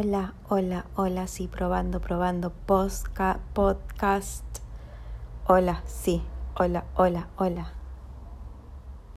Hola, hola, hola, sí, probando, probando, podcast. Hola, sí, hola, hola, hola.